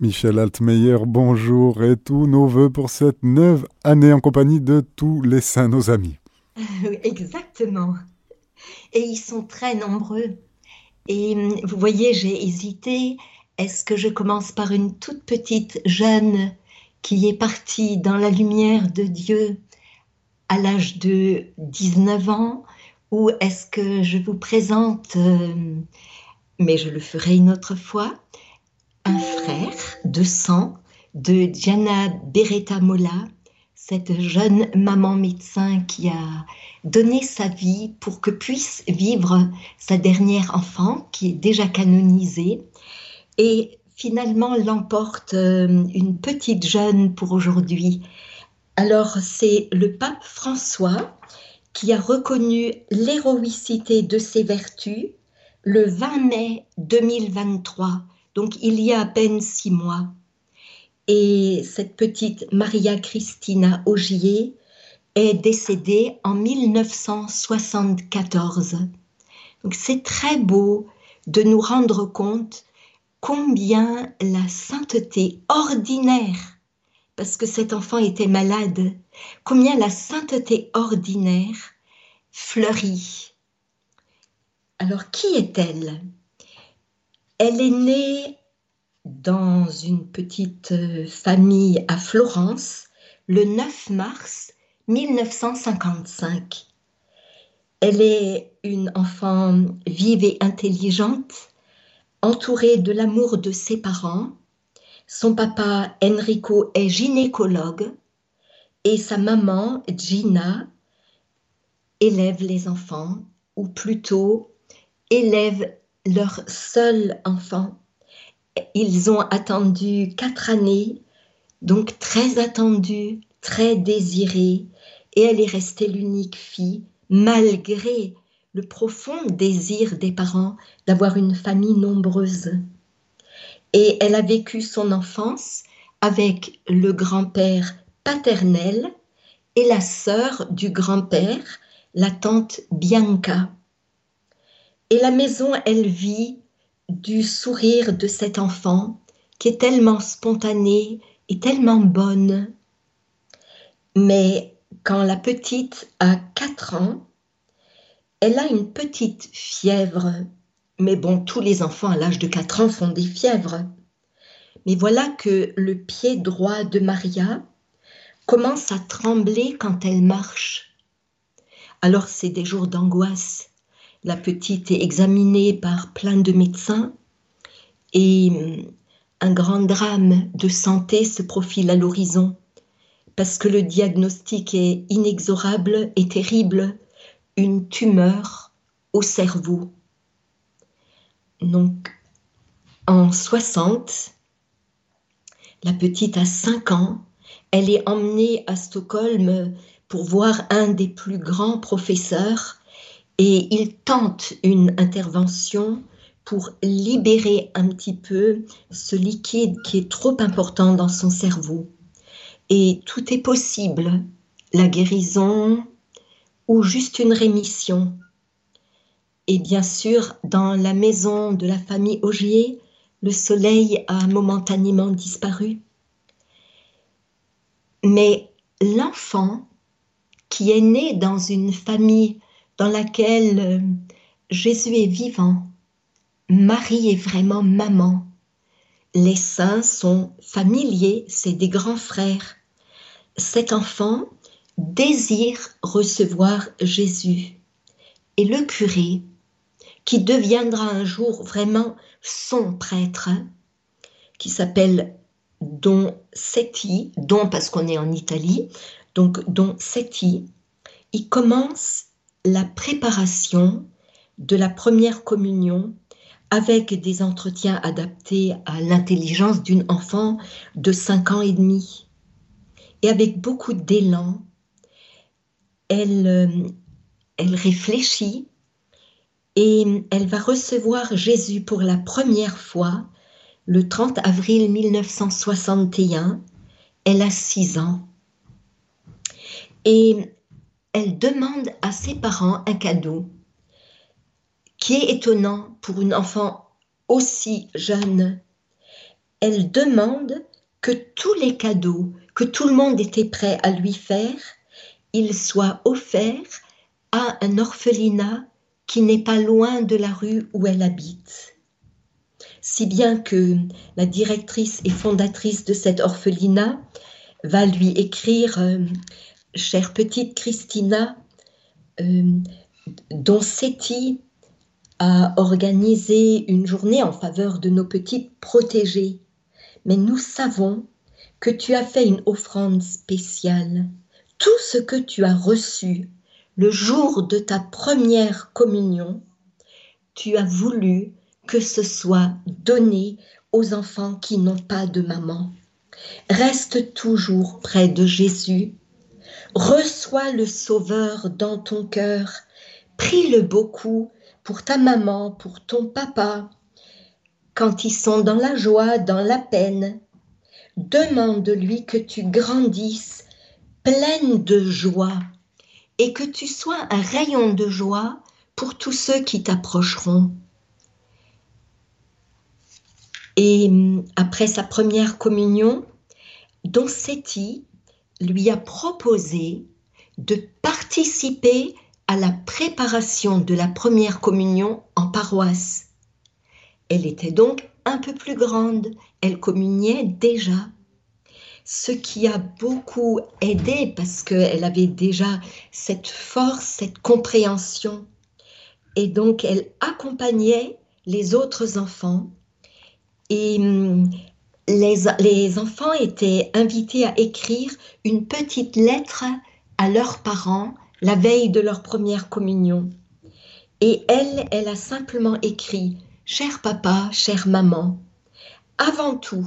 Michel Altmeyer, bonjour et tous nos voeux pour cette neuve année en compagnie de tous les saints, nos amis. Exactement. Et ils sont très nombreux. Et hum, vous voyez, j'ai hésité. Est-ce que je commence par une toute petite jeune qui est partie dans la lumière de Dieu à l'âge de 19 ans? Ou est-ce que je vous présente, euh, mais je le ferai une autre fois, un frère de sang de Diana Beretta Mola, cette jeune maman médecin qui a donné sa vie pour que puisse vivre sa dernière enfant qui est déjà canonisée et finalement l'emporte euh, une petite jeune pour aujourd'hui. Alors c'est le pape François qui a reconnu l'héroïcité de ses vertus le 20 mai 2023 donc il y a à peine six mois. Et cette petite Maria Cristina Augier est décédée en 1974. Donc c'est très beau de nous rendre compte combien la sainteté ordinaire, parce que cet enfant était malade, combien la sainteté ordinaire fleurit. Alors qui est-elle? Elle est née dans une petite euh, famille à Florence le 9 mars 1955. Elle est une enfant vive et intelligente, entourée de l'amour de ses parents. Son papa Enrico est gynécologue et sa maman Gina élève les enfants, ou plutôt élève leur seul enfant. Ils ont attendu quatre années, donc très attendue, très désirée, et elle est restée l'unique fille, malgré le profond désir des parents d'avoir une famille nombreuse. Et elle a vécu son enfance avec le grand-père paternel et la sœur du grand-père, la tante Bianca. Et la maison, elle vit du sourire de cet enfant qui est tellement spontané et tellement bonne. Mais quand la petite a 4 ans, elle a une petite fièvre. Mais bon, tous les enfants à l'âge de 4 ans font des fièvres. Mais voilà que le pied droit de Maria commence à trembler quand elle marche. Alors c'est des jours d'angoisse. La petite est examinée par plein de médecins et hum, un grand drame de santé se profile à l'horizon parce que le diagnostic est inexorable et terrible, une tumeur au cerveau. Donc, en 60, la petite a 5 ans, elle est emmenée à Stockholm pour voir un des plus grands professeurs et il tente une intervention pour libérer un petit peu ce liquide qui est trop important dans son cerveau. Et tout est possible, la guérison ou juste une rémission. Et bien sûr, dans la maison de la famille Augier, le soleil a momentanément disparu. Mais l'enfant qui est né dans une famille dans laquelle euh, Jésus est vivant, Marie est vraiment maman. Les saints sont familiers, c'est des grands frères. Cet enfant désire recevoir Jésus. Et le curé, qui deviendra un jour vraiment son prêtre, qui s'appelle Don Setti, Don parce qu'on est en Italie, donc Don Setti, il commence la préparation de la première communion avec des entretiens adaptés à l'intelligence d'une enfant de 5 ans et demi. Et avec beaucoup d'élan, elle, euh, elle réfléchit et elle va recevoir Jésus pour la première fois le 30 avril 1961. Elle a 6 ans. Et elle demande à ses parents un cadeau qui est étonnant pour une enfant aussi jeune. elle demande que tous les cadeaux que tout le monde était prêt à lui faire, ils soient offerts à un orphelinat qui n'est pas loin de la rue où elle habite. Si bien que la directrice et fondatrice de cet orphelinat va lui écrire euh, Chère petite Christina, euh, dont Seti a organisé une journée en faveur de nos petites protégées. Mais nous savons que tu as fait une offrande spéciale. Tout ce que tu as reçu le jour de ta première communion, tu as voulu que ce soit donné aux enfants qui n'ont pas de maman. Reste toujours près de Jésus. Reçois le Sauveur dans ton cœur. Prie-le beaucoup pour ta maman, pour ton papa, quand ils sont dans la joie, dans la peine. Demande-lui que tu grandisses pleine de joie et que tu sois un rayon de joie pour tous ceux qui t'approcheront. Et hum, après sa première communion, Don Seti lui a proposé de participer à la préparation de la première communion en paroisse. Elle était donc un peu plus grande, elle communiait déjà. Ce qui a beaucoup aidé parce qu'elle avait déjà cette force, cette compréhension. Et donc elle accompagnait les autres enfants et hum, les, enfants étaient invités à écrire une petite lettre à leurs parents la veille de leur première communion. Et elle, elle a simplement écrit Cher papa, chère maman, avant tout,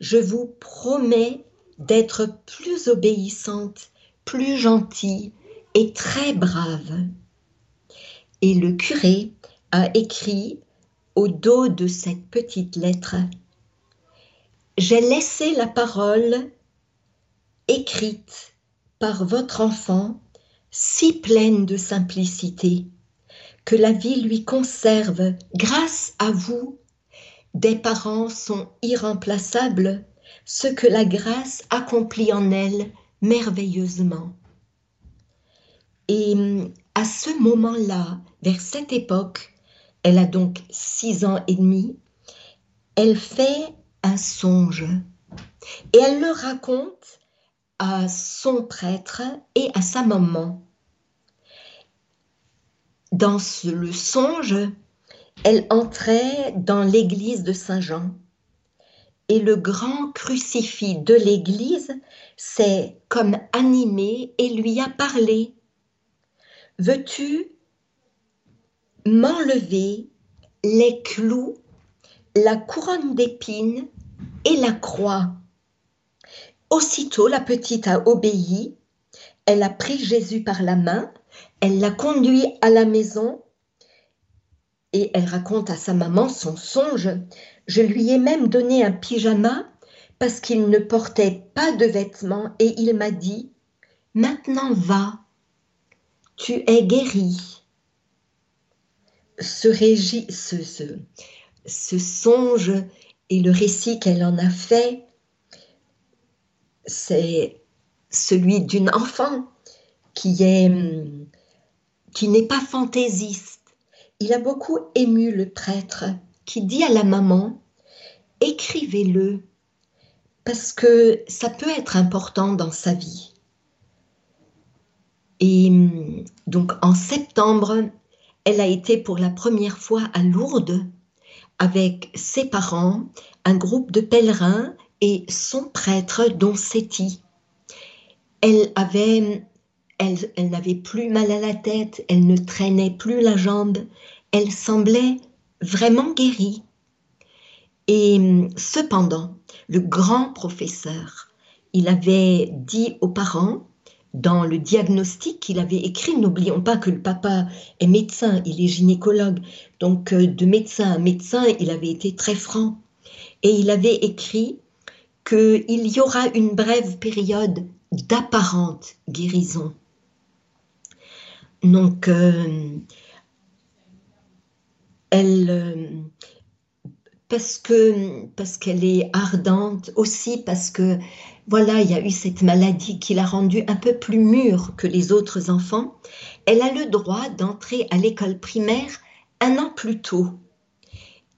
je vous promets d'être plus obéissante, plus gentille et très brave. Et le curé a écrit au dos de cette petite lettre J'ai laissé la parole écrite par votre enfant si pleine de simplicité que la vie lui conserve, grâce à vous, des parents sont irremplaçables, ce que la grâce accomplit en elle merveilleusement. Et à ce moment-là, vers cette époque, elle a donc six ans et demi, elle fait un songe et elle le raconte à son prêtre et à sa maman. Dans le songe, elle entrait dans l'église de Saint-Jean et le grand crucifix de l'église s'est comme animé et lui a parlé. Veux-tu m'enlever les clous, la couronne d'épines et la croix. Aussitôt la petite a obéi, elle a pris Jésus par la main. Elle l'a conduit à la maison. Et elle raconte à sa maman son songe. Je lui ai même donné un pyjama parce qu'il ne portait pas de vêtements et il m'a dit, maintenant va, tu es guéri. Songe et le récit qu'elle en a fait, c'est celui d'une enfant qui est qui n'est pas fantaisiste. Il a beaucoup ému le prêtre qui dit à la maman écrivez-le parce que ça peut être important dans sa vie. Et donc en septembre, elle a été pour la première fois à Lourdes avec ses parents, un groupe de pèlerins et son prêtre, dont Seti. Elle avait elle, n'avait plus mal à la tête, elle ne traînait plus la jambe, elle semblait vraiment guérie. Et cependant, le grand professeur, il avait dit aux parents, dans le diagnostic qu'il avait écrit, n'oublions pas que le papa est médecin, il est gynécologue, donc euh, de médecin à médecin, il avait été très franc. Et il avait écrit qu'il y aura une brève période d'apparente guérison. Donc, euh, elle, euh, parce parce qu'elle est ardente, aussi parce que voilà, il y a eu cette maladie qui l'a rendue un peu plus mûre que les autres enfants. Elle a le droit d'entrer à l'école primaire un an plus tôt.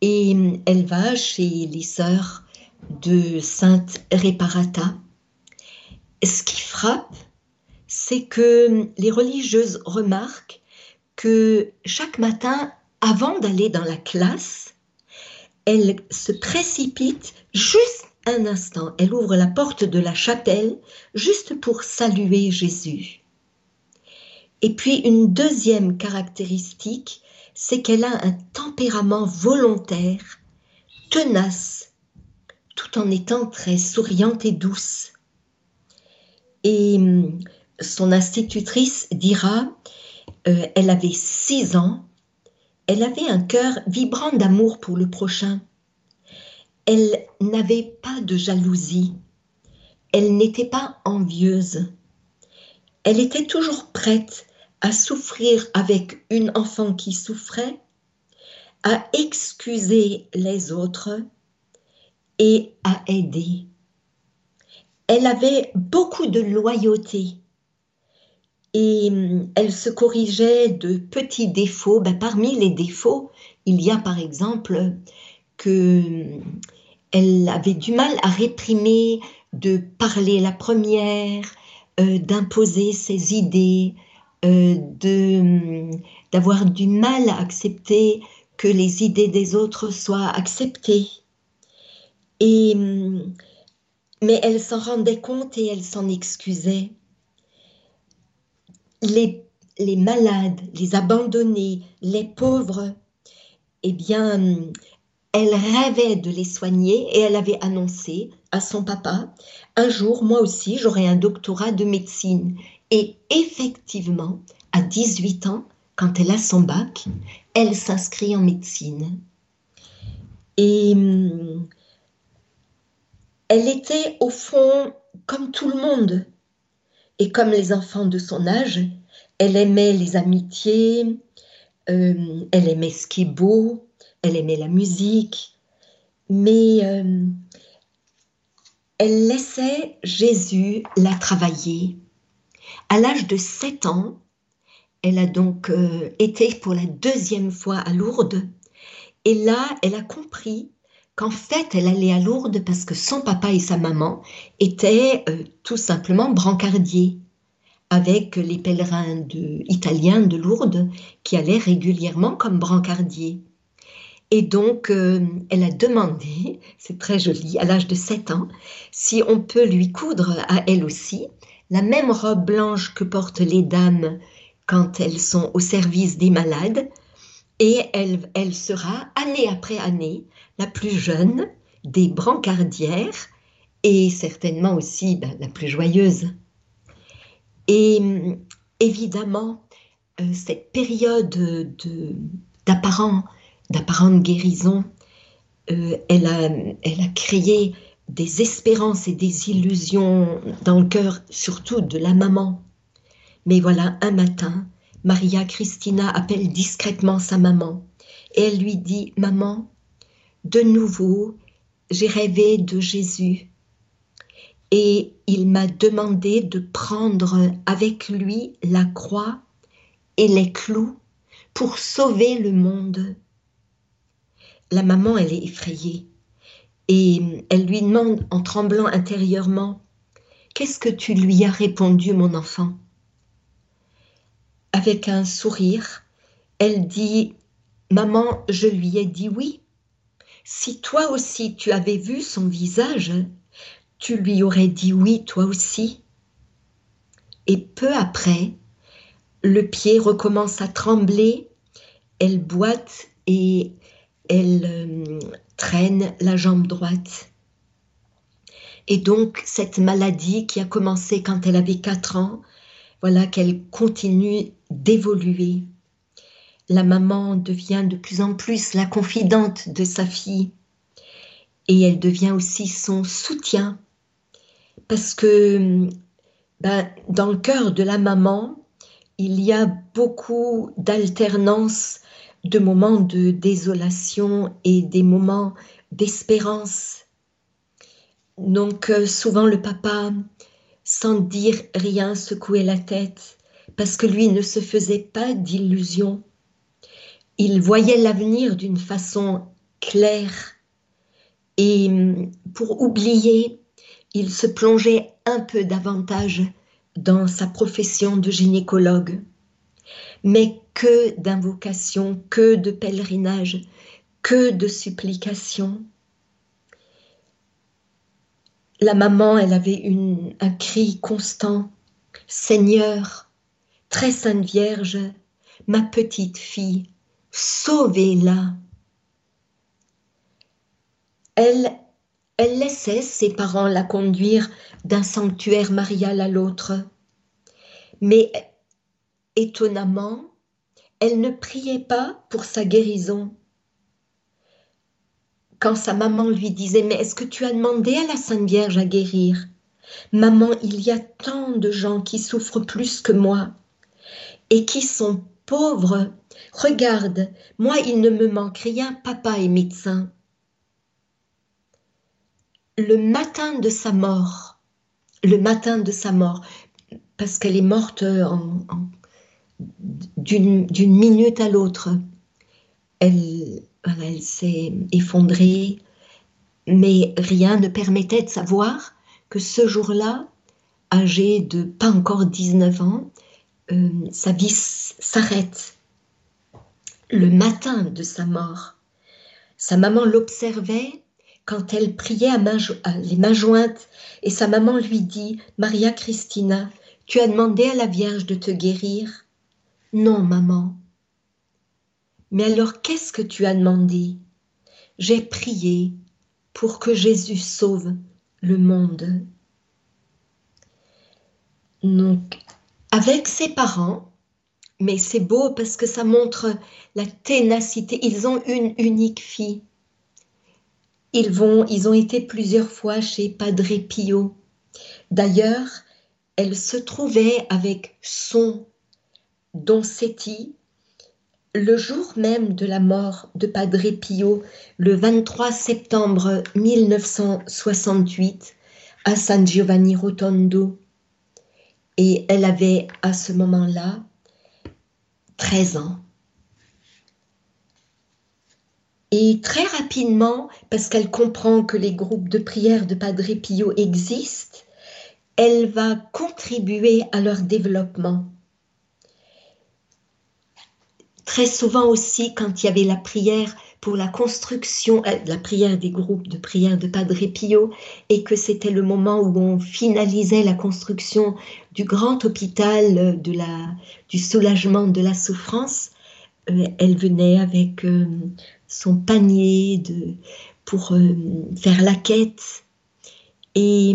Et elle va chez les sœurs de Sainte Réparata. Ce qui frappe, c'est que les religieuses remarquent que chaque matin, avant d'aller dans la classe, elle se précipite juste un instant. Elle ouvre la porte de la chapelle juste pour saluer Jésus. Et puis une deuxième caractéristique, c'est qu'elle a un tempérament volontaire, tenace, tout en étant très souriante et douce. Et hum, son institutrice dira, euh, elle avait six ans, elle avait un cœur vibrant d'amour pour le prochain. Elle n'avait pas de jalousie. Elle n'était pas envieuse. Elle était toujours prête à souffrir avec une enfant qui souffrait, à excuser les autres et à aider. Elle avait beaucoup de loyauté et hum, elle se corrigeait de petits défauts. Ben, parmi les défauts, il y a par exemple que hum, elle avait du mal à réprimer de parler la première, euh, d'imposer ses idées, euh, d'avoir du mal à accepter que les idées des autres soient acceptées. Et, mais elle s'en rendait compte et elle s'en excusait les, les malades, les abandonnés, les pauvres, eh bien, elle rêvait de les soigner et elle avait annoncé à son papa, un jour, moi aussi, j'aurai un doctorat de médecine. Et effectivement, à 18 ans, quand elle a son bac, elle s'inscrit en médecine. Et elle était au fond comme tout le monde. Et comme les enfants de son âge, elle aimait les amitiés, euh, elle aimait ce qui est beau, elle aimait la musique, mais euh, elle laissait Jésus la travailler. À l'âge de 7 ans, elle a donc euh, été pour la deuxième fois à Lourdes. Et là, elle a compris qu'en fait, elle allait à Lourdes parce que son papa et sa maman étaient euh, tout simplement brancardiers avec les pèlerins italiens de Lourdes qui allaient régulièrement comme brancardiers. Et donc, euh, elle a demandé, c'est très joli, à l'âge de 7 ans, si on peut lui coudre à elle aussi la même robe blanche que portent les dames quand elles sont au service des malades, et elle, elle sera année après année la plus jeune des brancardières et certainement aussi ben, la plus joyeuse. Et évidemment, euh, cette période d'apparente guérison, euh, elle, a, elle a créé des espérances et des illusions dans le cœur, surtout de la maman. Mais voilà, un matin, Maria Christina appelle discrètement sa maman et elle lui dit Maman, de nouveau, j'ai rêvé de Jésus et il m'a demandé de prendre avec lui la croix et les clous pour sauver le monde. La maman, elle est effrayée et elle lui demande en tremblant intérieurement, Qu'est-ce que tu lui as répondu, mon enfant? Avec un sourire, elle dit Maman, je lui ai dit oui. Si toi aussi tu avais vu son visage, tu lui aurais dit oui toi aussi. Et peu après, le pied recommence à trembler, elle boite et elle euh, traîne la jambe droite. Et donc cette maladie qui a commencé quand elle avait 4 ans, voilà qu'elle continue d'évoluer. La maman devient de plus en plus la confidente de sa fille et elle devient aussi son soutien parce que ben, dans le cœur de la maman, il y a beaucoup d'alternance de moments de désolation et des moments d'espérance. Donc euh, souvent le papa, sans dire rien, secouait la tête parce que lui ne se faisait pas d'illusions. Il voyait l'avenir d'une façon claire et hum, pour oublier, il se plongeait un peu davantage dans sa profession de gynécologue. Mais que d'invocations, que de pèlerinages, que de supplications. La maman, elle avait un cri constant. Seigneur, très sainte Vierge, ma petite fille, sauvez-la. Elle, elle laissait ses parents la conduire d'un sanctuaire marial à l'autre. Mais étonnamment, elle ne priait pas pour sa guérison. Quand sa maman lui disait Mais est-ce que tu as demandé à la Sainte Vierge à guérir? Maman, il y a tant de gens qui souffrent plus que moi et qui sont pauvres. Regarde, moi il ne me manque rien, papa est médecin. Le matin de sa mort, le matin de sa mort, parce qu'elle est morte d'une minute à l'autre. Elle, s'est effondrée, mais rien ne permettait de savoir que ce jour-là, âgée de pas encore 19 ans, euh, sa vie s'arrête. Le matin de sa mort, sa maman l'observait quand elle priait les mains jointes et sa maman lui dit Maria Christina, tu as demandé à la Vierge de te guérir Non, maman. Mais alors qu'est-ce que tu as demandé? J'ai prié pour que Jésus sauve le monde. Donc, avec ses parents, mais c'est beau parce que ça montre la ténacité. Ils ont une unique fille. Ils vont, ils ont été plusieurs fois chez Padre Pio. D'ailleurs, elle se trouvait avec son Doncetti le jour même de la mort de Padre Pio, le 23 septembre 1968, à San Giovanni Rotondo. Et elle avait à ce moment-là 13 ans. Et très rapidement, parce qu'elle comprend que les groupes de prière de Padre Pio existent, elle va contribuer à leur développement. Très souvent aussi, quand il y avait la prière pour la construction, euh, la prière des groupes de prière de Padre Pio, et que c'était le moment où on finalisait la construction du grand hôpital de la, du soulagement de la souffrance, euh, elle venait avec euh, son panier de, pour faire la quête. Et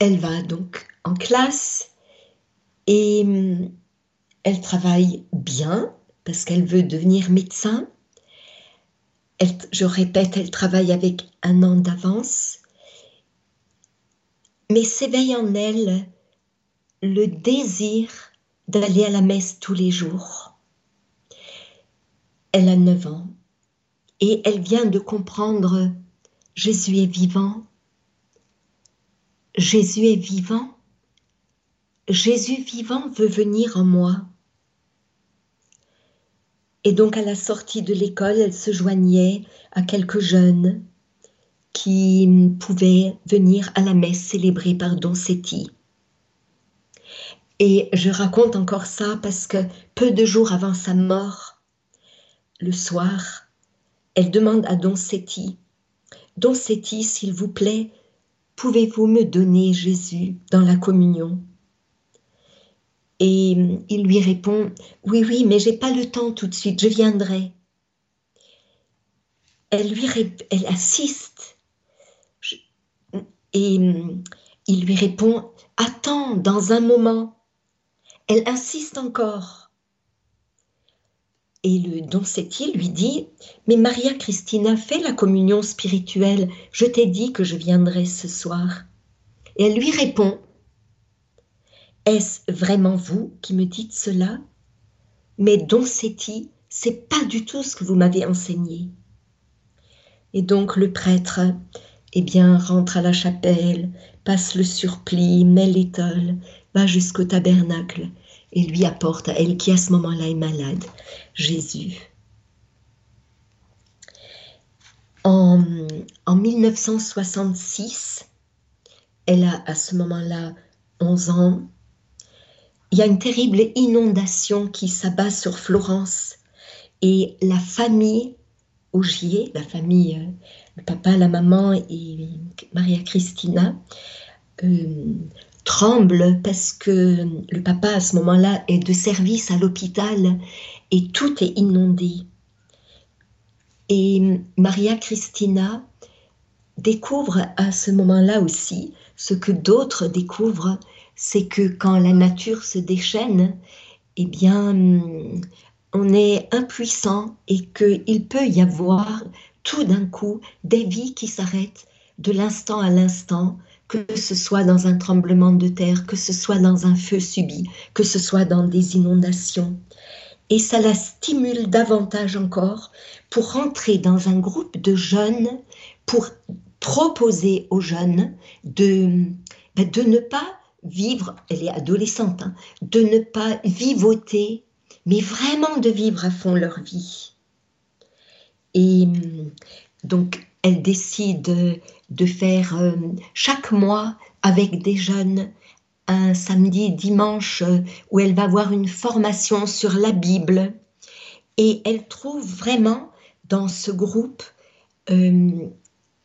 elle va donc en classe et elle travaille bien parce qu'elle veut devenir médecin. je répète, elle travaille avec un an d'avance. Mais s'éveille en elle le désir d'aller à la messe tous les jours. Elle a 9 ans et elle vient de comprendre Jésus est vivant Jésus est vivant. Jésus vivant veut venir en moi. Et donc à la sortie de l'école, elle se joignait à quelques jeunes qui pouvaient venir à la messe célébrée par Doncetti. Et je raconte encore ça parce que peu de jours avant sa mort, le soir, elle demande à Doncetti, Doncetti, s'il vous plaît, Pouvez-vous me donner Jésus dans la communion? Et il lui répond Oui, oui, mais j'ai pas le temps tout de suite, je viendrai. Elle lui elle assiste et il lui répond Attends, dans un moment. Elle insiste encore. Et le Doncetti lui dit Mais Maria Christina, fais la communion spirituelle, je t'ai dit que je viendrai ce soir. Et elle lui répond Est-ce vraiment vous qui me dites cela? Mais Doncetti, c'est pas du tout ce que vous m'avez enseigné. Et donc le prêtre, eh bien, rentre à la chapelle, passe le surplis, met l'étole, va jusqu'au tabernacle et lui apporte à elle qui à ce moment-là est malade, Jésus. En, en 1966, elle a à ce moment-là 11 ans, il y a une terrible inondation qui s'abat sur Florence et la famille Augier, la famille, euh, le papa, la maman et Maria Christina, euh, tremble parce que le papa à ce moment-là est de service à l'hôpital et tout est inondé. Et Maria Christina découvre à ce moment-là aussi ce que d'autres découvrent, c'est que quand la nature se déchaîne, eh bien, on est impuissant et qu'il peut y avoir tout d'un coup des vies qui s'arrêtent de l'instant à l'instant, que ce soit dans un tremblement de terre, que ce soit dans un feu subi, que ce soit dans des inondations. Et ça la stimule davantage encore pour rentrer dans un groupe de jeunes, pour proposer aux jeunes de, ben, de ne pas vivre, elle est adolescente, hein, de ne pas vivoter, mais vraiment de vivre à fond leur vie. Et donc, elle décide de faire euh, chaque mois avec des jeunes un samedi, dimanche, euh, où elle va voir une formation sur la Bible. Et elle trouve vraiment dans ce groupe euh,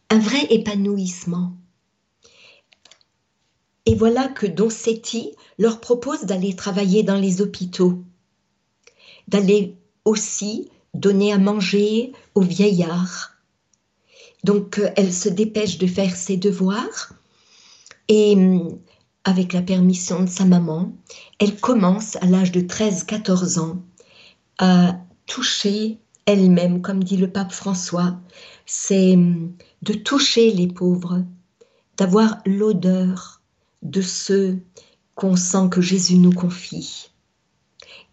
un vrai épanouissement. Et voilà que Doncetti leur propose d'aller travailler dans les hôpitaux, d'aller aussi donner à manger aux vieillards, donc, euh, elle se dépêche de faire ses devoirs. Et, hum, avec la permission de sa maman, elle commence à l'âge de 13-14 ans à toucher elle-même, comme dit le pape François, c'est hum, de toucher les pauvres, d'avoir l'odeur de ceux qu'on sent que Jésus nous confie.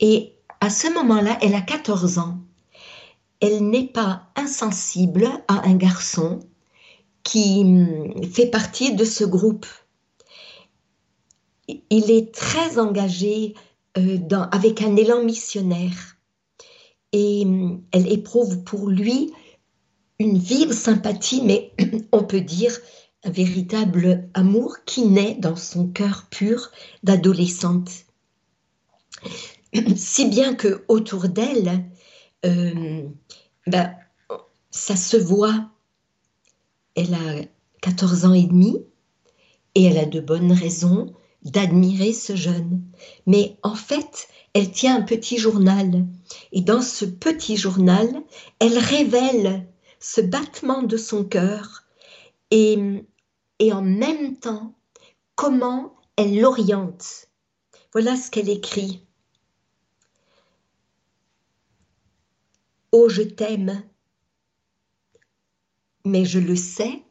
Et à ce moment-là, elle a 14 ans elle n'est pas insensible à un garçon qui hum, fait partie de ce groupe. Il est très engagé euh, avec un élan missionnaire et hum, elle éprouve pour lui une vive sympathie, mais on peut dire un véritable amour qui naît dans son cœur pur d'adolescente. Si bien que autour d'elle, euh, ben, ça se voit. Elle a 14 ans et demi et elle a de bonnes raisons d'admirer ce jeune. Mais en fait, elle tient un petit journal. Et dans ce petit journal, elle révèle ce battement de son cœur et, et en même temps comment elle l'oriente. Voilà ce qu'elle écrit. Oh, je t'aime. Mais je le sais,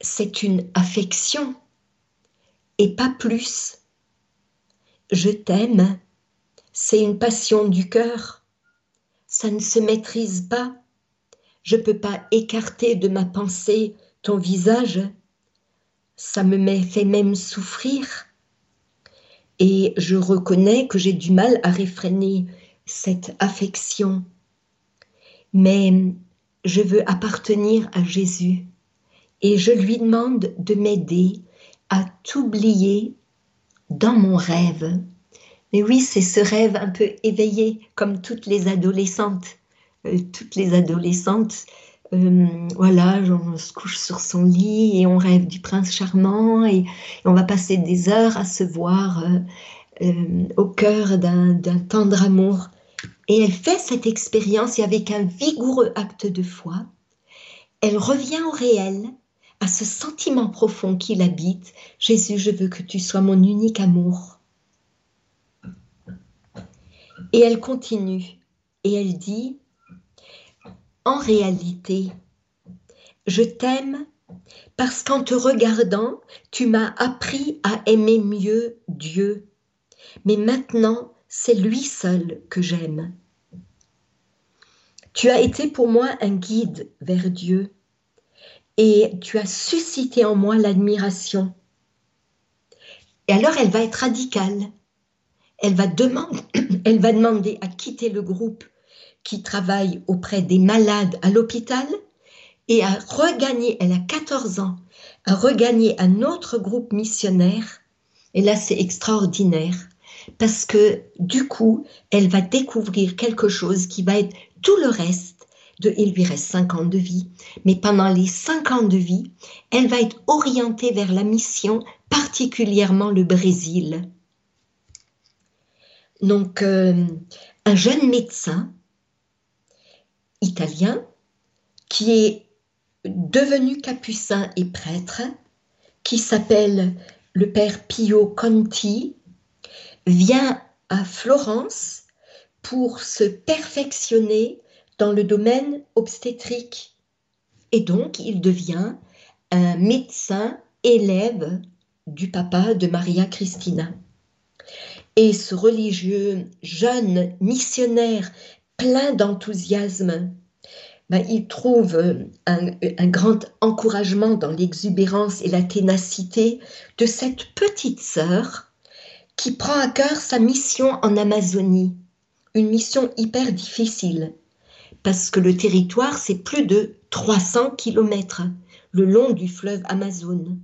c'est une affection et pas plus. Je t'aime, c'est une passion du cœur. Ça ne se maîtrise pas. Je ne peux pas écarter de ma pensée ton visage. Ça me fait même souffrir. Et je reconnais que j'ai du mal à réfréner cette affection. Mais je veux appartenir à Jésus et je lui demande de m'aider à t'oublier dans mon rêve. Mais oui, c'est ce rêve un peu éveillé, comme toutes les adolescentes. Euh, toutes les adolescentes, euh, voilà, on se couche sur son lit et on rêve du prince charmant et, on va passer des heures à se voir euh, au cœur d'un tendre amour. Et elle fait cette expérience et avec un vigoureux acte de foi, elle revient au réel, à ce sentiment profond qui l'habite. Jésus, je veux que tu sois mon unique amour. Et elle continue et elle dit, en réalité, je t'aime parce qu'en te regardant, tu m'as appris à aimer mieux Dieu. Mais maintenant, c'est lui seul que j'aime. Tu as été pour moi un guide vers Dieu et tu as suscité en moi l'admiration. Et alors elle va être radicale. Elle va, demander, elle va demander à quitter le groupe qui travaille auprès des malades à l'hôpital et à regagner, elle a 14 ans, à regagner un autre groupe missionnaire. Et là, c'est extraordinaire parce que du coup, elle va découvrir quelque chose qui va être tout le reste de, il lui reste 5 ans de vie, mais pendant les 5 ans de vie, elle va être orientée vers la mission, particulièrement le Brésil. Donc, euh, un jeune médecin italien qui est devenu capucin et prêtre, qui s'appelle le père Pio Conti, vient à Florence pour se perfectionner dans le domaine obstétrique. Et donc, il devient un médecin élève du papa de Maria Cristina. Et ce religieux jeune missionnaire plein d'enthousiasme, ben, il trouve un, un, grand encouragement dans l'exubérance et la ténacité de cette petite sœur qui prend à cœur sa mission en Amazonie, une mission hyper difficile, parce que le territoire, c'est plus de 300 kilomètres le long du fleuve Amazon.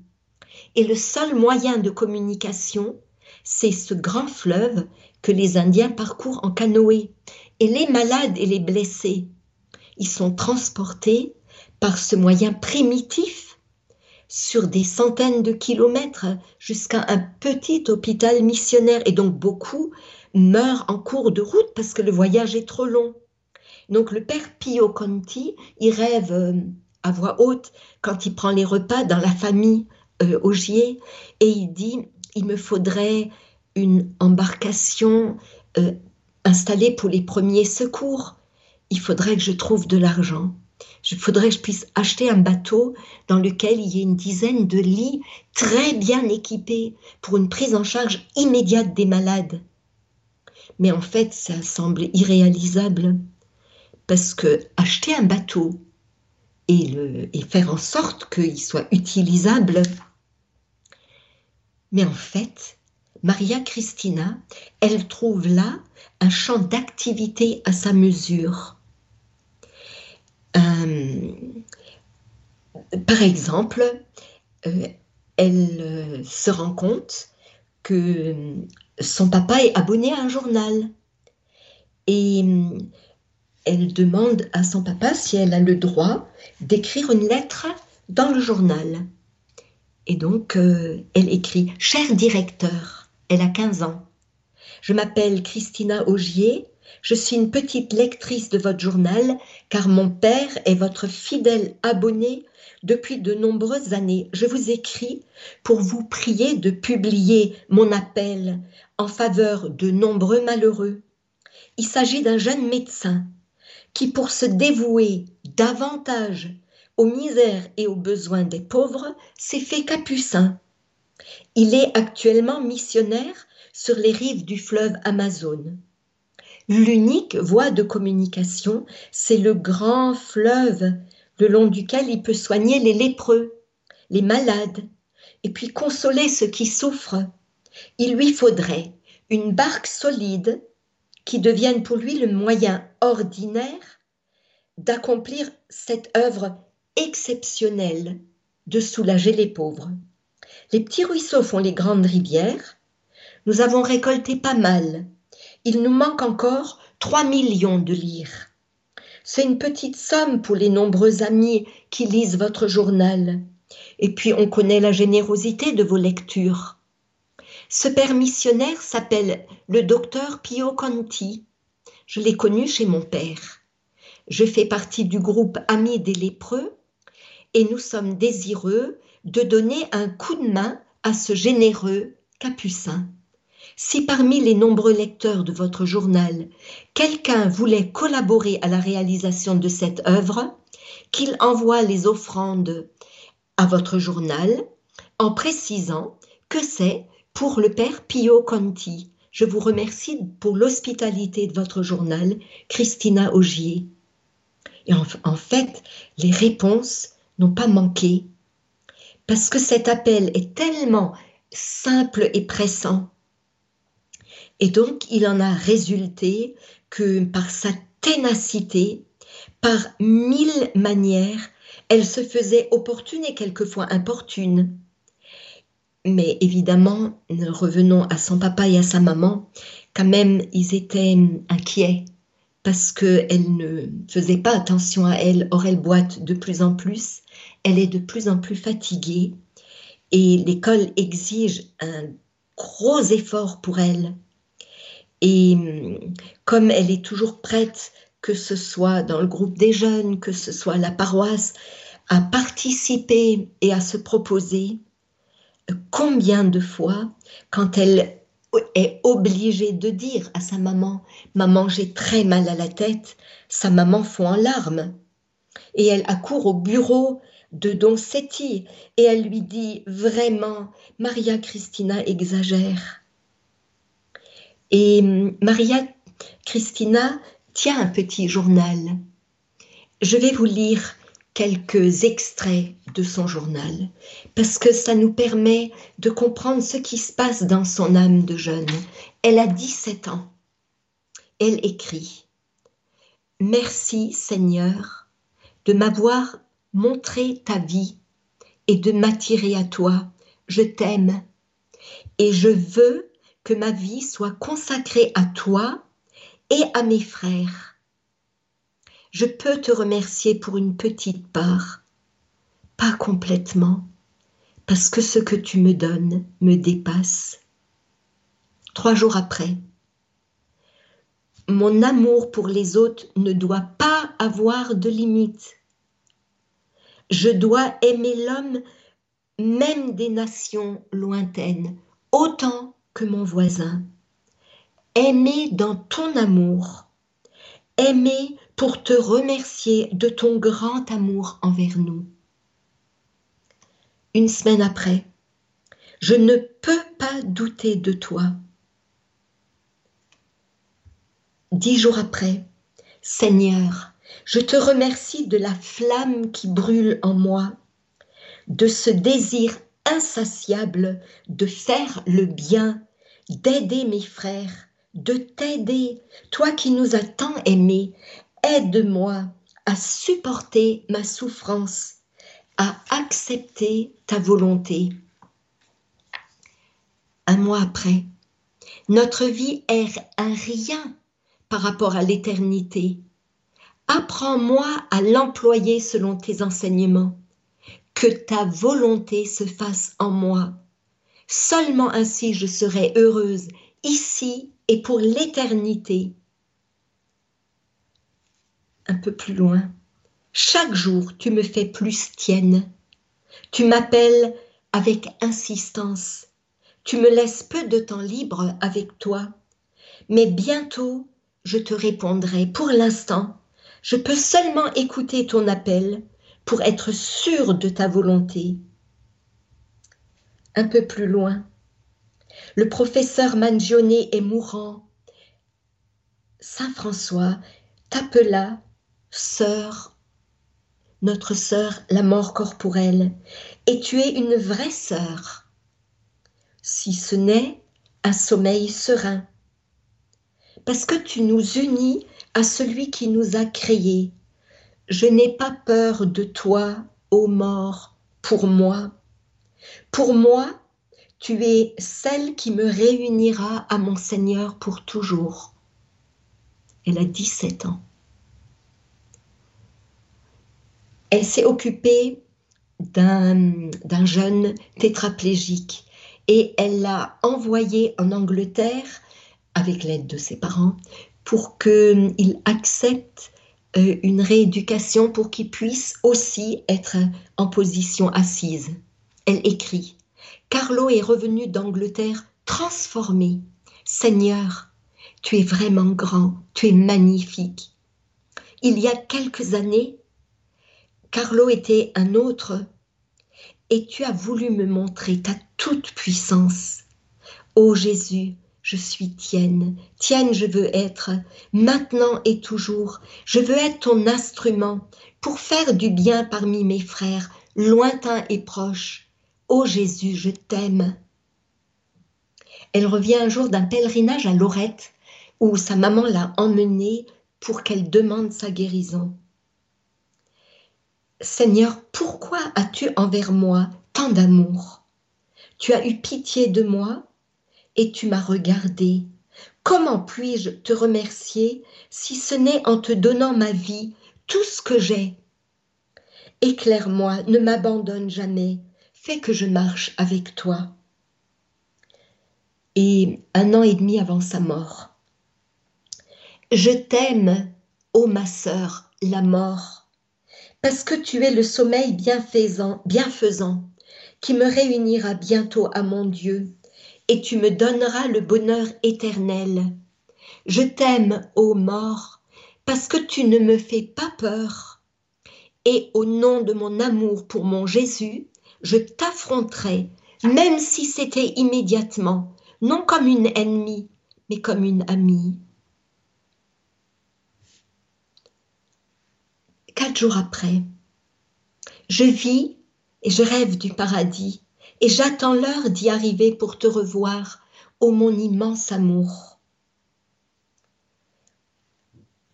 Et le seul moyen de communication, c'est ce grand fleuve que les Indiens parcourent en canoë. Et les malades et les blessés, ils sont transportés par ce moyen primitif sur des centaines de kilomètres jusqu'à un petit hôpital missionnaire. Et donc beaucoup meurent en cours de route parce que le voyage est trop long. Donc le père Pio Conti, il rêve euh, à voix haute quand il prend les repas dans la famille euh, Augier et il dit, il me faudrait une embarcation euh, installée pour les premiers secours. Il faudrait que je trouve de l'argent. Il faudrait que je puisse acheter un bateau dans lequel il y ait une dizaine de lits très bien équipés pour une prise en charge immédiate des malades. Mais en fait, ça semble irréalisable parce que acheter un bateau et, le, et faire en sorte qu'il soit utilisable, mais en fait, Maria Christina, elle trouve là un champ d'activité à sa mesure. Euh, par exemple, euh, elle euh, se rend compte que son papa est abonné à un journal et elle demande à son papa si elle a le droit d'écrire une lettre dans le journal. Et donc, elle écrit Cher directeur, elle a 15 ans. Je m'appelle Christina Augier, je suis une petite lectrice de votre journal car mon père est votre fidèle abonné depuis de nombreuses années. Je vous écris pour vous prier de publier mon appel en faveur de nombreux malheureux. Il s'agit d'un jeune médecin qui, pour se dévouer davantage aux misères et aux besoins des pauvres, s'est fait capucin. Il est actuellement missionnaire sur les rives du fleuve Amazon. L'unique voie de communication, c'est le grand fleuve le long duquel il peut soigner les lépreux, les malades, et puis consoler ceux qui souffrent. Il lui faudrait une barque solide qui devienne pour lui le moyen ordinaire d'accomplir cette œuvre exceptionnelle de soulager les pauvres. Les petits ruisseaux font les grandes rivières. Nous avons récolté pas mal. Il nous manque encore 3 millions de lire. C'est une petite somme pour les nombreux amis qui lisent votre journal. Et puis on connaît la générosité de vos lectures. Ce père missionnaire s'appelle le docteur Pio Conti. Je l'ai connu chez mon père. Je fais partie du groupe Amis des lépreux et nous sommes désireux de donner un coup de main à ce généreux capucin. Si parmi les nombreux lecteurs de votre journal, quelqu'un voulait collaborer à la réalisation de cette œuvre, qu'il envoie les offrandes à votre journal en précisant que c'est pour le père Pio Conti. Je vous remercie pour l'hospitalité de votre journal, Christina Augier. Et en, fait, les réponses n'ont pas manqué parce que cet appel est tellement simple et pressant. Et donc, il en a résulté que par sa ténacité, par mille manières, elle se faisait opportune et quelquefois importune. Mais évidemment, revenons à son papa et à sa maman, quand même, ils étaient inquiets parce qu'elle ne faisait pas attention à elle. Or, elle boite de plus en plus, elle est de plus en plus fatiguée et l'école exige un gros effort pour elle. Et comme elle est toujours prête, que ce soit dans le groupe des jeunes, que ce soit la paroisse, à participer et à se proposer, combien de fois, quand elle est obligée de dire à sa maman Maman, j'ai très mal à la tête, sa maman fond en larmes. Et elle accourt au bureau de Don Setti et elle lui dit Vraiment, Maria Christina exagère. Et Maria Christina tient un petit journal. Je vais vous lire quelques extraits de son journal, parce que ça nous permet de comprendre ce qui se passe dans son âme de jeune. Elle a 17 ans. Elle écrit Merci Seigneur de m'avoir montré ta vie et de m'attirer à toi. Je t'aime et je veux que ma vie soit consacrée à toi et à mes frères je peux te remercier pour une petite part, pas complètement, parce que ce que tu me donnes me dépasse. Trois jours après, mon amour pour les autres ne doit pas avoir de limite. Je dois aimer l'homme, même des nations lointaines, autant mon voisin. Aimer dans ton amour aimer pour te remercier de ton grand amour envers nous. Une semaine après, je ne peux pas douter de toi. Dix jours après, Seigneur, je te remercie de la flamme qui brûle en moi, de ce désir insatiable de faire le bien, d'aider mes frères, de t'aider, toi qui nous as tant aimés. Aide-moi à supporter ma souffrance, à accepter ta volonté. Un mois après, notre vie est un rien par rapport à l'éternité. Apprends-moi à l'employer selon tes enseignements. Que ta volonté se fasse en moi. Seulement ainsi je serai heureuse ici et pour l'éternité. Un peu plus loin, chaque jour tu me fais plus tienne. Tu m'appelles avec insistance. Tu me laisses peu de temps libre avec toi. Mais bientôt, je te répondrai. Pour l'instant, je peux seulement écouter ton appel pour être sûr de ta volonté. Un peu plus loin, le professeur Mangione est mourant. Saint François t'appela sœur, notre sœur, la mort corporelle, et tu es une vraie sœur, si ce n'est un sommeil serein, parce que tu nous unis à celui qui nous a créés. Je n'ai pas peur de toi, ô mort, pour moi. Pour moi, tu es celle qui me réunira à mon Seigneur pour toujours. Elle a 17 ans. Elle s'est occupée d'un jeune tétraplégique et elle l'a envoyé en Angleterre avec l'aide de ses parents pour qu'il accepte euh, une rééducation pour qu'il puisse aussi être en position assise. Elle écrit Carlo est revenu d'Angleterre transformé. Seigneur, tu es vraiment grand, tu es magnifique. Il y a quelques années, Carlo était un autre et tu as voulu me montrer ta toute puissance. Ô Jésus, je suis tienne, tienne je veux être, maintenant et toujours, je veux être ton instrument pour faire du bien parmi mes frères, lointains et proches. Ô Jésus, je t'aime. Elle revient un jour d'un pèlerinage à Lorette, où sa maman l'a emmenée pour qu'elle demande sa guérison. Seigneur, pourquoi as-tu envers moi tant d'amour? Tu as eu pitié de moi et tu m'as regardé. Comment puis-je te remercier si ce n'est en te donnant ma vie, tout ce que j'ai? Éclaire-moi, ne m'abandonne jamais, fais que je marche avec toi. Et un an et demi avant sa mort, je t'aime, ô ma sœur, la mort, parce que tu es le sommeil bienfaisant, bienfaisant qui me réunira bientôt à mon Dieu et tu me donneras le bonheur éternel. Je t'aime, ô mort, parce que tu ne me fais pas peur. Et au nom de mon amour pour mon Jésus, je t'affronterai, même si c'était immédiatement, non comme une ennemie, mais comme une amie. Quatre jours après, je vis et je rêve du paradis et j'attends l'heure d'y arriver pour te revoir, ô mon immense amour.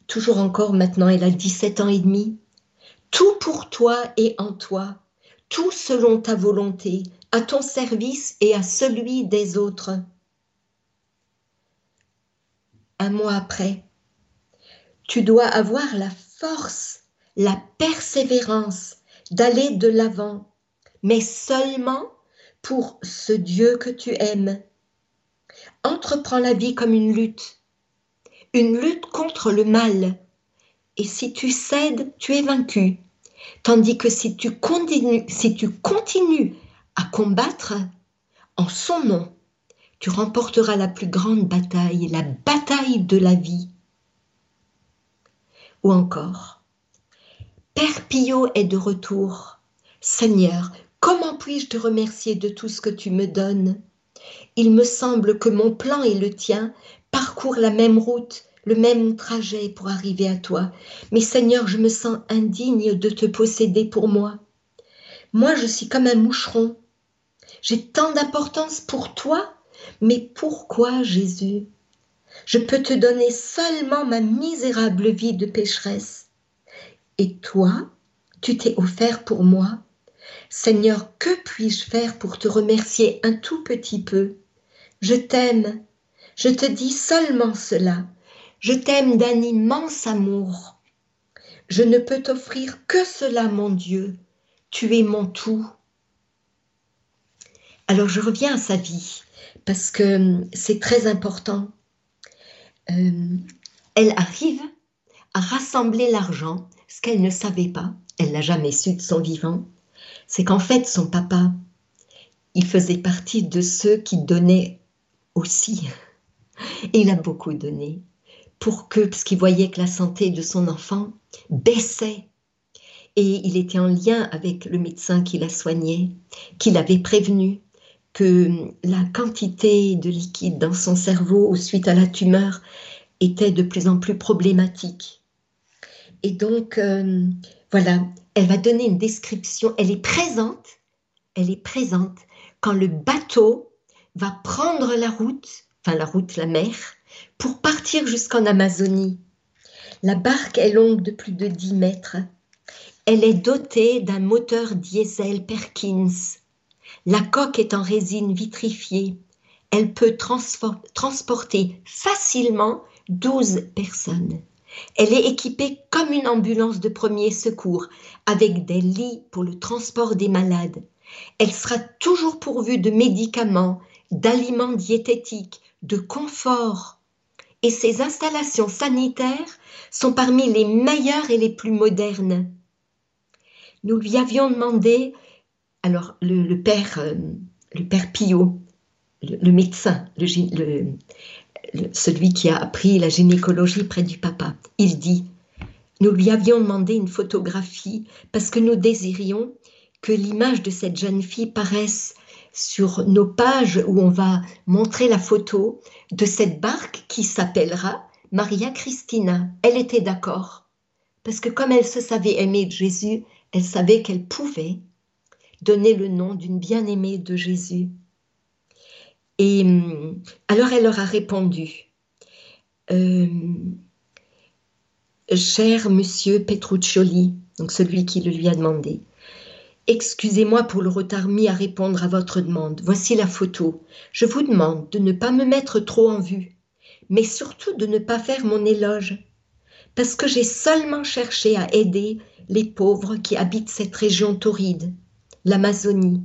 Toujours encore maintenant, elle a 17 ans et demi. Tout pour toi et en toi, tout selon ta volonté, à ton service et à celui des autres. Un mois après, tu dois avoir la force, la persévérance d'aller de l'avant, mais seulement pour ce Dieu que tu aimes. Entreprends la vie comme une lutte, une lutte contre le mal. Et si tu cèdes, tu es vaincu. Tandis que si tu continues, à combattre en son nom, tu remporteras la plus grande bataille, la bataille de la vie. Ou encore, Père Pio est de retour. Seigneur, Comment puis-je te remercier de tout ce que tu me donnes? Il me semble que mon plan et le tien parcourent la même route, le même trajet pour arriver à toi. Mais Seigneur, je me sens indigne de te posséder pour moi. Moi, je suis comme un moucheron. J'ai tant d'importance pour toi, mais pourquoi, Jésus? Je peux te donner seulement ma misérable vie de pécheresse. Et toi, tu t'es offert pour moi Seigneur, que puis-je faire pour te remercier un tout petit peu? Je t'aime, je te dis seulement cela. Je t'aime d'un immense amour. Je ne peux t'offrir que cela, mon Dieu. Tu es mon tout. Alors je reviens à sa vie, parce que hum, c'est très important. Euh, elle arrive à rassembler l'argent, ce qu'elle ne savait pas, elle n'a jamais su de son vivant, c'est qu'en fait, son papa, il faisait partie de ceux qui donnaient aussi. Et il a beaucoup donné pour que, parce qu'il voyait que la santé de son enfant baissait. Et il était en lien avec le médecin qui la soignait, qui l'avait prévenu que la quantité de liquide dans son cerveau suite à la tumeur était de plus en plus problématique. Et donc, euh, voilà, elle va donner une description, elle est présente, elle est présente quand le bateau va prendre la route, enfin la route, la mer, pour partir jusqu'en Amazonie. La barque est longue de plus de 10 mètres. Elle est dotée d'un moteur diesel Perkins. La coque est en résine vitrifiée. Elle peut transporter facilement 12 personnes. Elle est équipée comme une ambulance de premier secours, avec des lits pour le transport des malades. Elle sera toujours pourvue de médicaments, d'aliments diététiques, de confort. Et ses installations sanitaires sont parmi les meilleures et les plus modernes. Nous lui avions demandé, alors le, père, euh, le père Pio, le, médecin, celui qui a appris la gynécologie près du papa. Il dit, nous lui avions demandé une photographie parce que nous désirions que l'image de cette jeune fille paraisse sur nos pages où on va montrer la photo de cette barque qui s'appellera Maria Christina. Elle était d'accord. Parce que comme elle se savait aimer de Jésus, elle savait qu'elle pouvait donner le nom d'une bien-aimée de Jésus. Et hum, alors elle leur a répondu, euh, Cher monsieur Petruccioli, donc celui qui le lui a demandé, Excusez-moi pour le retard mis à répondre à votre demande. Voici la photo. Je vous demande de ne pas me mettre trop en vue, mais surtout de ne pas faire mon éloge, parce que j'ai seulement cherché à aider les pauvres qui habitent cette région torride, l'Amazonie.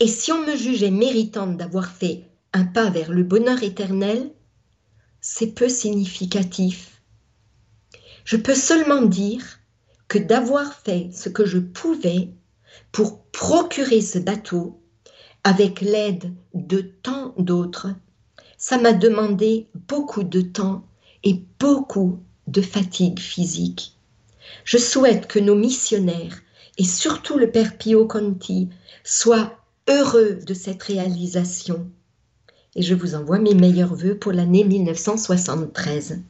Et si on me jugeait méritante d'avoir fait un pas vers le bonheur éternel, c'est peu significatif. Je peux seulement dire que d'avoir fait ce que je pouvais pour procurer ce bateau avec l'aide de tant d'autres, ça m'a demandé beaucoup de temps et beaucoup de fatigue physique. Je souhaite que nos missionnaires et surtout le Père Pio Conti soient heureux de cette réalisation. Et je vous envoie mes meilleurs voeux pour l'année 1973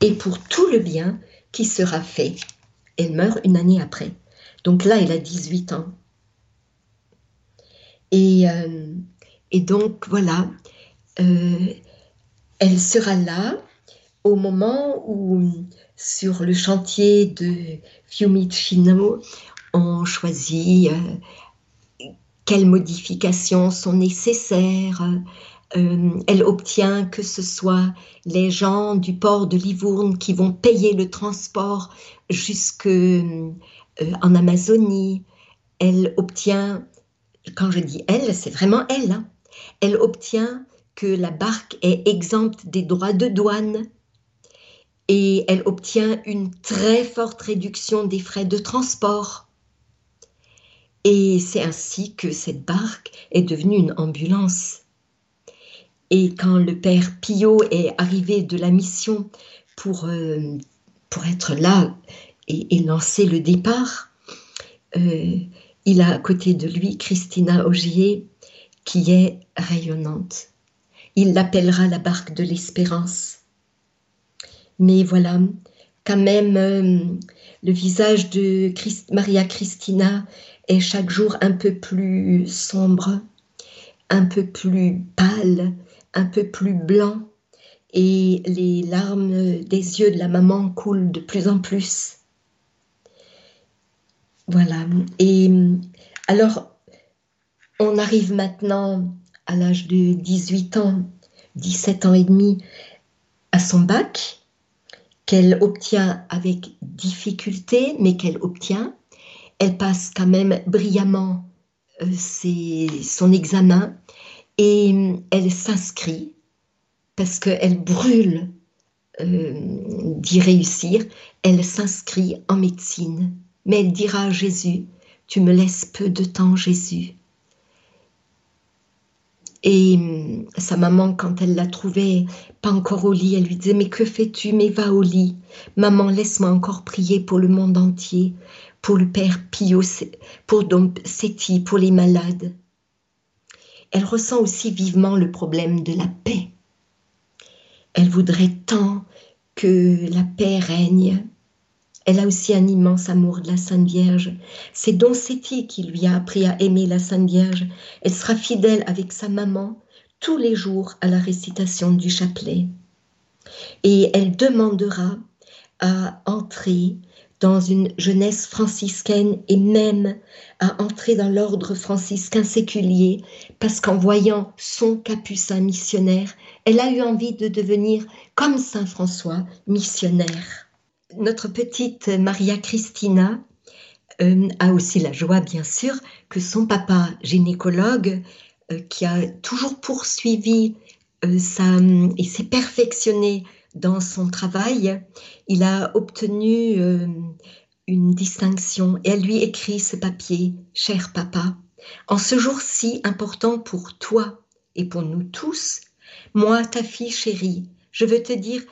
et pour tout le bien qui sera fait. Elle meurt une année après. Donc là, elle a 18 ans. Et, euh, et donc, voilà, euh, elle sera là au moment où, sur le chantier de Fiumicino, on choisit euh, quelles modifications sont nécessaires. elle obtient que ce soit les gens du port de Livourne qui vont payer le transport jusque euh, en Amazonie. Elle obtient, quand je dis elle, c'est vraiment elle, hein. elle obtient que la barque est exempte des droits de douane et elle obtient une très forte réduction des frais de transport. Et c'est ainsi que cette barque est devenue une ambulance. Et quand le père Pio est arrivé de la mission pour, euh, pour être là et, lancer le départ, euh, il a à côté de lui Christina Augier qui est rayonnante. Il l'appellera la barque de l'espérance. Mais voilà, quand même, euh, le visage de Maria Christina est chaque jour un peu plus sombre, un peu plus pâle, un peu plus blanc, et les larmes des yeux de la maman coulent de plus en plus. Voilà. Et alors, on arrive maintenant à l'âge de 18 ans, 17 ans et demi, à son bac, qu'elle obtient avec difficulté, mais qu'elle obtient. Elle passe quand même brillamment euh, son examen et elle s'inscrit parce qu'elle brûle euh, d'y réussir. Elle s'inscrit en médecine mais elle dira à Jésus, tu me laisses peu de temps, Jésus. Et hum, sa maman, quand elle l'a trouvé pas encore au lit, elle lui disait, mais que fais-tu? Mais va au lit. Maman, laisse-moi encore prier pour le monde entier, pour le Père Pio, pour Dom Seti, pour les malades. Elle ressent aussi vivement le problème de la paix. Elle voudrait tant que la paix règne elle a aussi un immense amour de la Sainte Vierge. C'est Don Seti qui lui a appris à aimer la Sainte Vierge. Elle sera fidèle avec sa maman tous les jours à la récitation du chapelet. Et elle demandera à entrer dans une jeunesse franciscaine et même à entrer dans l'ordre franciscain séculier parce qu'en voyant son capucin missionnaire, elle a eu envie de devenir comme Saint François missionnaire notre petite Maria Christina euh, a aussi la joie, bien sûr, que son papa gynécologue, euh, qui a toujours poursuivi euh, et s'est perfectionné dans son travail, il a obtenu une distinction et elle lui écrit ce papier, cher papa, en ce jour si important pour toi et pour nous tous, moi, ta fille chérie, je veux te dire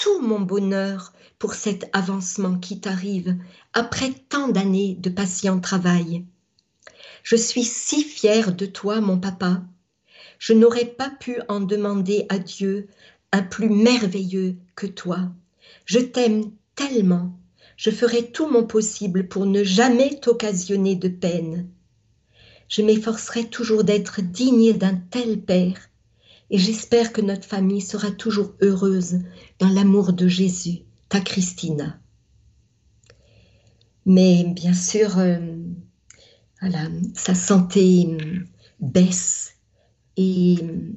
tout mon bonheur pour cet avancement qui t'arrive après tant d'années de patient travail. Je suis si fière de toi, mon papa. Je n'aurais pas pu en demander à Dieu un plus merveilleux que toi. Je t'aime tellement. Je ferai tout mon possible pour ne jamais t'occasionner de peine. Je m'efforcerai toujours d'être digne d'un tel père et j'espère que notre famille sera toujours heureuse dans l'amour de Jésus, ta Christina. Mais bien sûr, euh, sa santé euh, baisse et euh,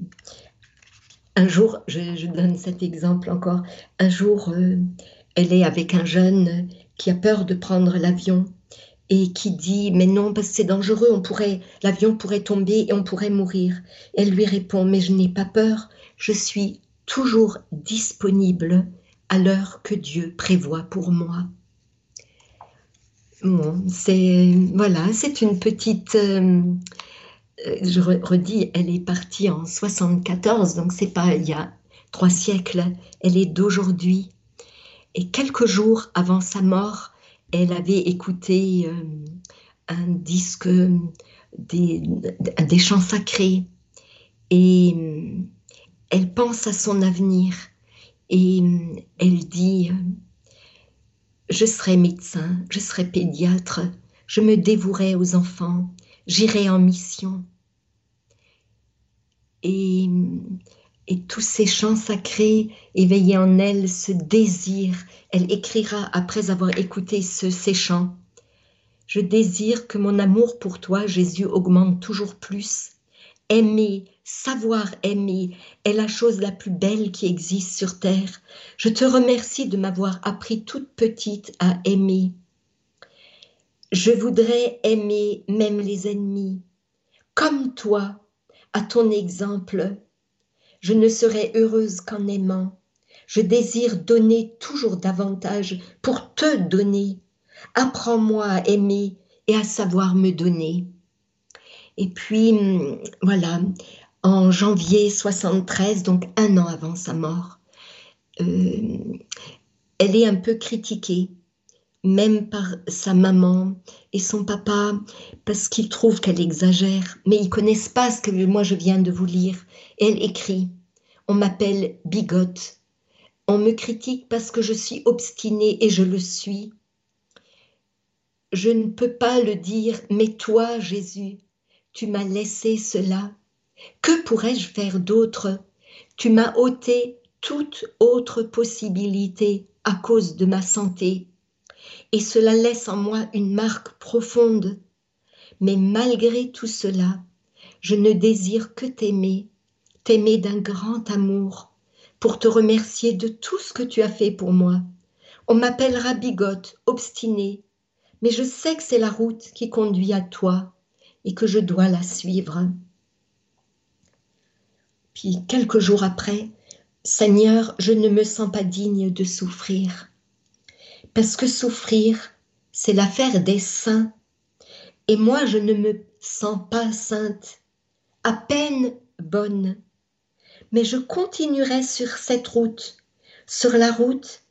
un jour, je, donne cet exemple encore, un jour, elle est avec un jeune qui a peur de prendre l'avion et qui dit mais non parce que c'est dangereux, on pourrait l'avion pourrait tomber et on pourrait mourir. Elle lui répond mais je n'ai pas peur, je suis toujours disponible à l'heure que Dieu prévoit pour moi. Bon, c'est voilà, c'est une petite euh, je redis, elle est partie en 74, donc c'est pas il y a trois siècles, elle est d'aujourd'hui. Et quelques jours avant sa mort, elle avait écouté euh, un disque des, des, chants sacrés et euh, elle pense à son avenir et euh, elle dit je serai médecin, je serai pédiatre, je me dévouerai aux enfants, j'irai en mission. Et tous ces chants sacrés éveillaient en elle ce désir. Elle écrira après avoir écouté ces chants. Je désire que mon amour pour toi, Jésus, augmente toujours plus. Aimer, savoir aimer est la chose la plus belle qui existe sur terre. Je te remercie de m'avoir appris toute petite à aimer. Je voudrais aimer même les ennemis. Comme toi, à ton exemple, je ne serai heureuse qu'en aimant. Je désire donner toujours davantage pour te donner. Apprends-moi à aimer et à savoir me donner. Et puis, hum, voilà, en janvier 73, donc un an avant sa mort, euh, elle est un peu critiquée, même par sa maman et son papa, parce qu'ils trouvent qu'elle exagère, mais ils connaissent pas ce que moi je viens de vous lire. Elle écrit On m'appelle bigote. On me critique parce que je suis obstinée et je le suis. Je ne peux pas le dire, mais toi, Jésus, tu m'as laissé cela. Que pourrais-je faire d'autre? Tu m'as ôté toute autre possibilité à cause de ma santé. Et cela laisse en moi une marque profonde. Mais malgré tout cela, je ne désire que t'aimer t'aimer d'un grand amour, pour te remercier de tout ce que tu as fait pour moi. On m'appellera bigote, obstinée, mais je sais que c'est la route qui conduit à toi et que je dois la suivre. Puis quelques jours après, Seigneur, je ne me sens pas digne de souffrir, parce que souffrir, c'est l'affaire des saints, et moi je ne me sens pas sainte, à peine bonne mais je continuerai sur cette route, sur la route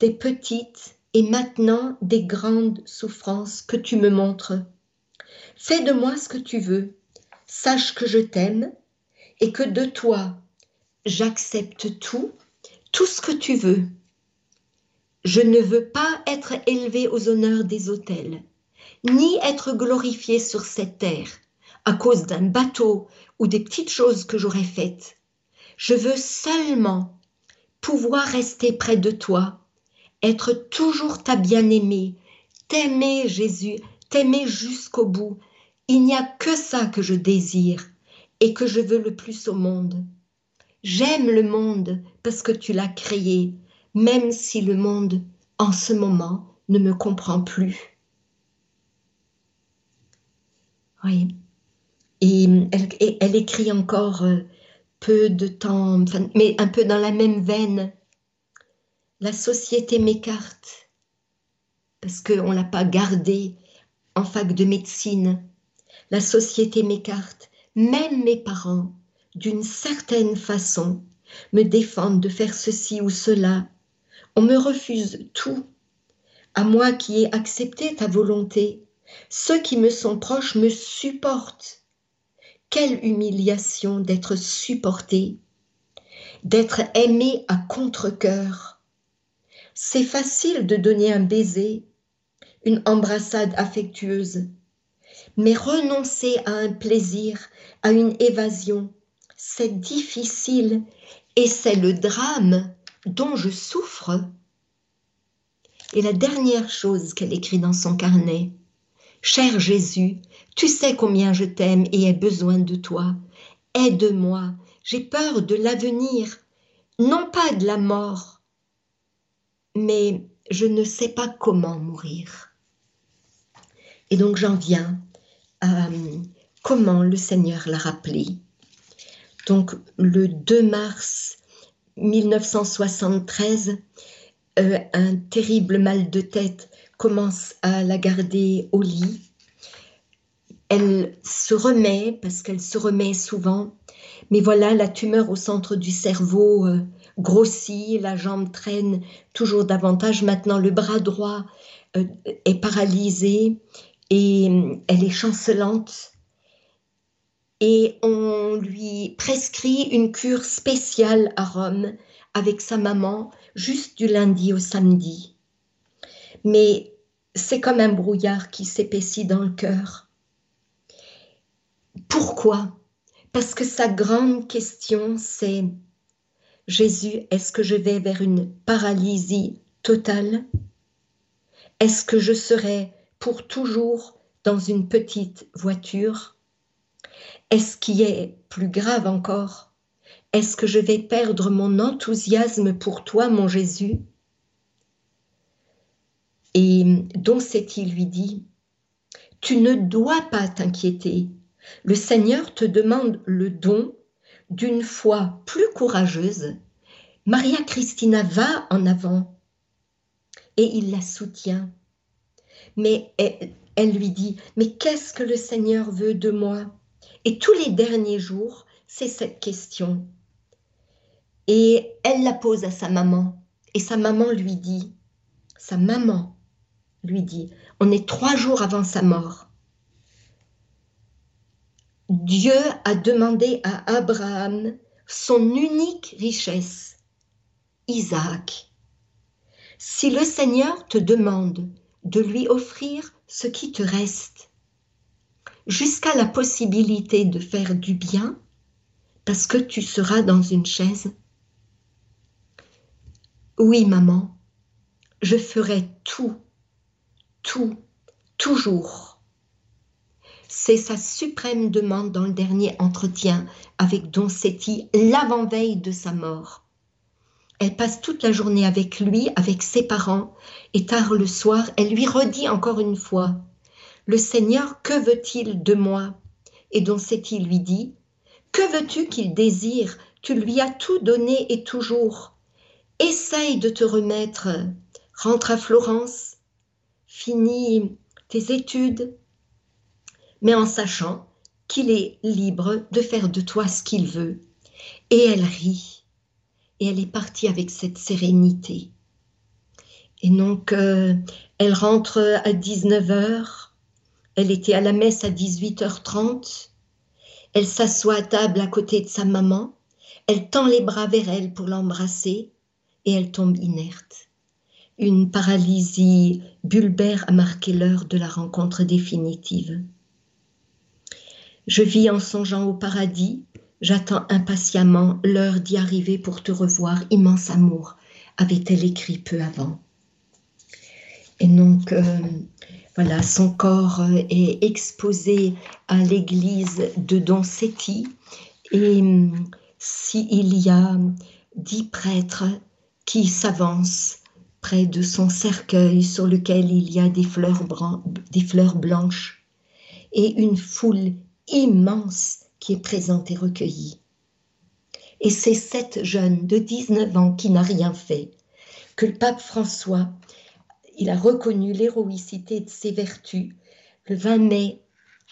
des petites et maintenant des grandes souffrances que tu me montres. Fais de moi ce que tu veux, sache que je t'aime et que de toi j'accepte tout, tout ce que tu veux. Je ne veux pas être élevé aux honneurs des autels, ni être glorifié sur cette terre à cause d'un bateau ou des petites choses que j'aurais faites. Je veux seulement pouvoir rester près de toi, être toujours ta bien-aimée, t'aimer Jésus, t'aimer jusqu'au bout. Il n'y a que ça que je désire et que je veux le plus au monde. J'aime le monde parce que tu l'as créé, même si le monde, en ce moment, ne me comprend plus. Oui. Et elle, écrit encore euh, peu de temps, mais un peu dans la même veine. La société m'écarte parce qu'on ne l'a pas gardé en fac de médecine. La société m'écarte. Même mes parents, d'une certaine façon, me défendent de faire ceci ou cela. On me refuse tout. À moi qui ai accepté ta volonté, Ceux qui me sont proches me supportent. Quelle humiliation d'être supporté, d'être aimé à contre-coeur. C'est facile de donner un baiser, une embrassade affectueuse, mais renoncer à un plaisir, à une évasion, c'est difficile et c'est le drame dont je souffre. Et la dernière chose qu'elle écrit dans son carnet, Cher Jésus, tu sais combien je t'aime et ai besoin de toi. Aide-moi, j'ai peur de l'avenir, non pas de la mort, mais je ne sais pas comment mourir. Et donc j'en viens à comment le Seigneur l'a rappelé. Donc le 2 mars 1973, euh, un terrible mal de tête commence à la garder au lit. Elle se remet, parce qu'elle se remet souvent, mais voilà, la tumeur au centre du cerveau euh, grossit, la jambe traîne toujours davantage. Maintenant, le bras droit euh, est paralysé et elle est chancelante et on lui prescrit une cure spéciale à Rome avec sa maman juste du lundi au samedi. Mais c'est comme un brouillard qui s'épaissit dans le cœur. Pourquoi? Parce que sa grande question, c'est Jésus, est-ce que je vais vers une paralysie totale? Est-ce que je serai pour toujours dans une petite voiture? Est-ce qui est plus grave encore? Est-ce que je vais perdre mon enthousiasme pour toi, mon Jésus? Et Don Séti lui dit, Tu ne dois pas t'inquiéter. Le Seigneur te demande le don d'une foi plus courageuse. Maria Christina va en avant et il la soutient. Mais elle lui dit, mais qu'est-ce que le Seigneur veut de moi? Et tous les derniers jours, c'est cette question. Et elle la pose à sa maman. Et sa maman lui dit, sa maman lui dit, on est trois jours avant sa mort. Dieu a demandé à Abraham son unique richesse, Isaac. Si le Seigneur te demande de lui offrir ce qui te reste, jusqu'à la possibilité de faire du bien parce que tu seras dans une chaise Oui, maman, je ferai tout, tout, toujours. C'est sa suprême demande dans le dernier entretien avec Don Setti l'avant-veille de sa mort. Elle passe toute la journée avec lui, avec ses parents, et tard le soir, elle lui redit encore une fois le Seigneur, que veut-il de moi? Et Don Séti lui dit, Que veux-tu qu'il désire? Tu lui as tout donné et toujours. Essaye de te remettre. Rentre à Florence. Finis tes études. Mais en sachant qu'il est libre de faire de toi ce qu'il veut. Et elle rit. Et elle est partie avec cette sérénité. Et donc, euh, elle rentre à 19h elle était à la messe à 18h30. Elle s'assoit à table à côté de sa maman. Elle tend les bras vers elle pour l'embrasser et elle tombe inerte. Une paralysie bulbaire a marqué l'heure de la rencontre définitive. Je vis en songeant au paradis, j'attends impatiemment l'heure d'y arriver pour te revoir, immense amour, avait-elle écrit peu avant. Et donc, euh, voilà, son corps euh, est exposé à l'église de Don Setti et hum, s'il y a dix prêtres qui s'avancent près de son cercueil sur lequel il y a des fleurs, des fleurs blanches et une foule immense qui est présente et recueillie. Et c'est cette jeune de 19 ans qui n'a rien fait que le pape François il a reconnu l'héroïcité de ses vertus le 20 mai,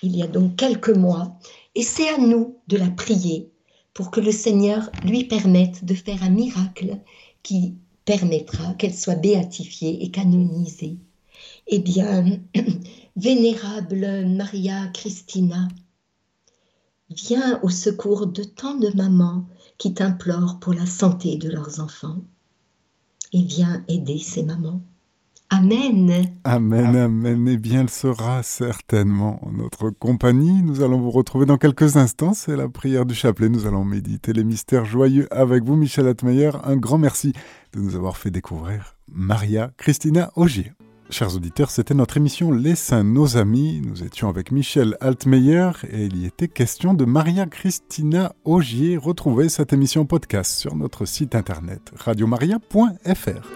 il y a donc quelques mois, et c'est à nous de la prier pour que le Seigneur lui permette de faire un miracle qui permettra qu'elle soit béatifiée et canonisée. Eh bien, vénérable Maria Christina, viens au secours de tant de mamans qui t'implorent pour la santé de leurs enfants et viens aider ces mamans. Amen. Amen, amen. Et bien, elle sera certainement en notre compagnie. Nous allons vous retrouver dans quelques instants. C'est la prière du chapelet. Nous allons méditer les mystères joyeux avec vous, Michel Atmeyer. Un grand merci de nous avoir fait découvrir Maria Christina Augier. Chers auditeurs, c'était notre émission Les Saints, nos amis. Nous étions avec Michel Altmeyer et il y était question de Maria Christina Augier. Retrouvez cette émission podcast sur notre site internet radiomaria.fr.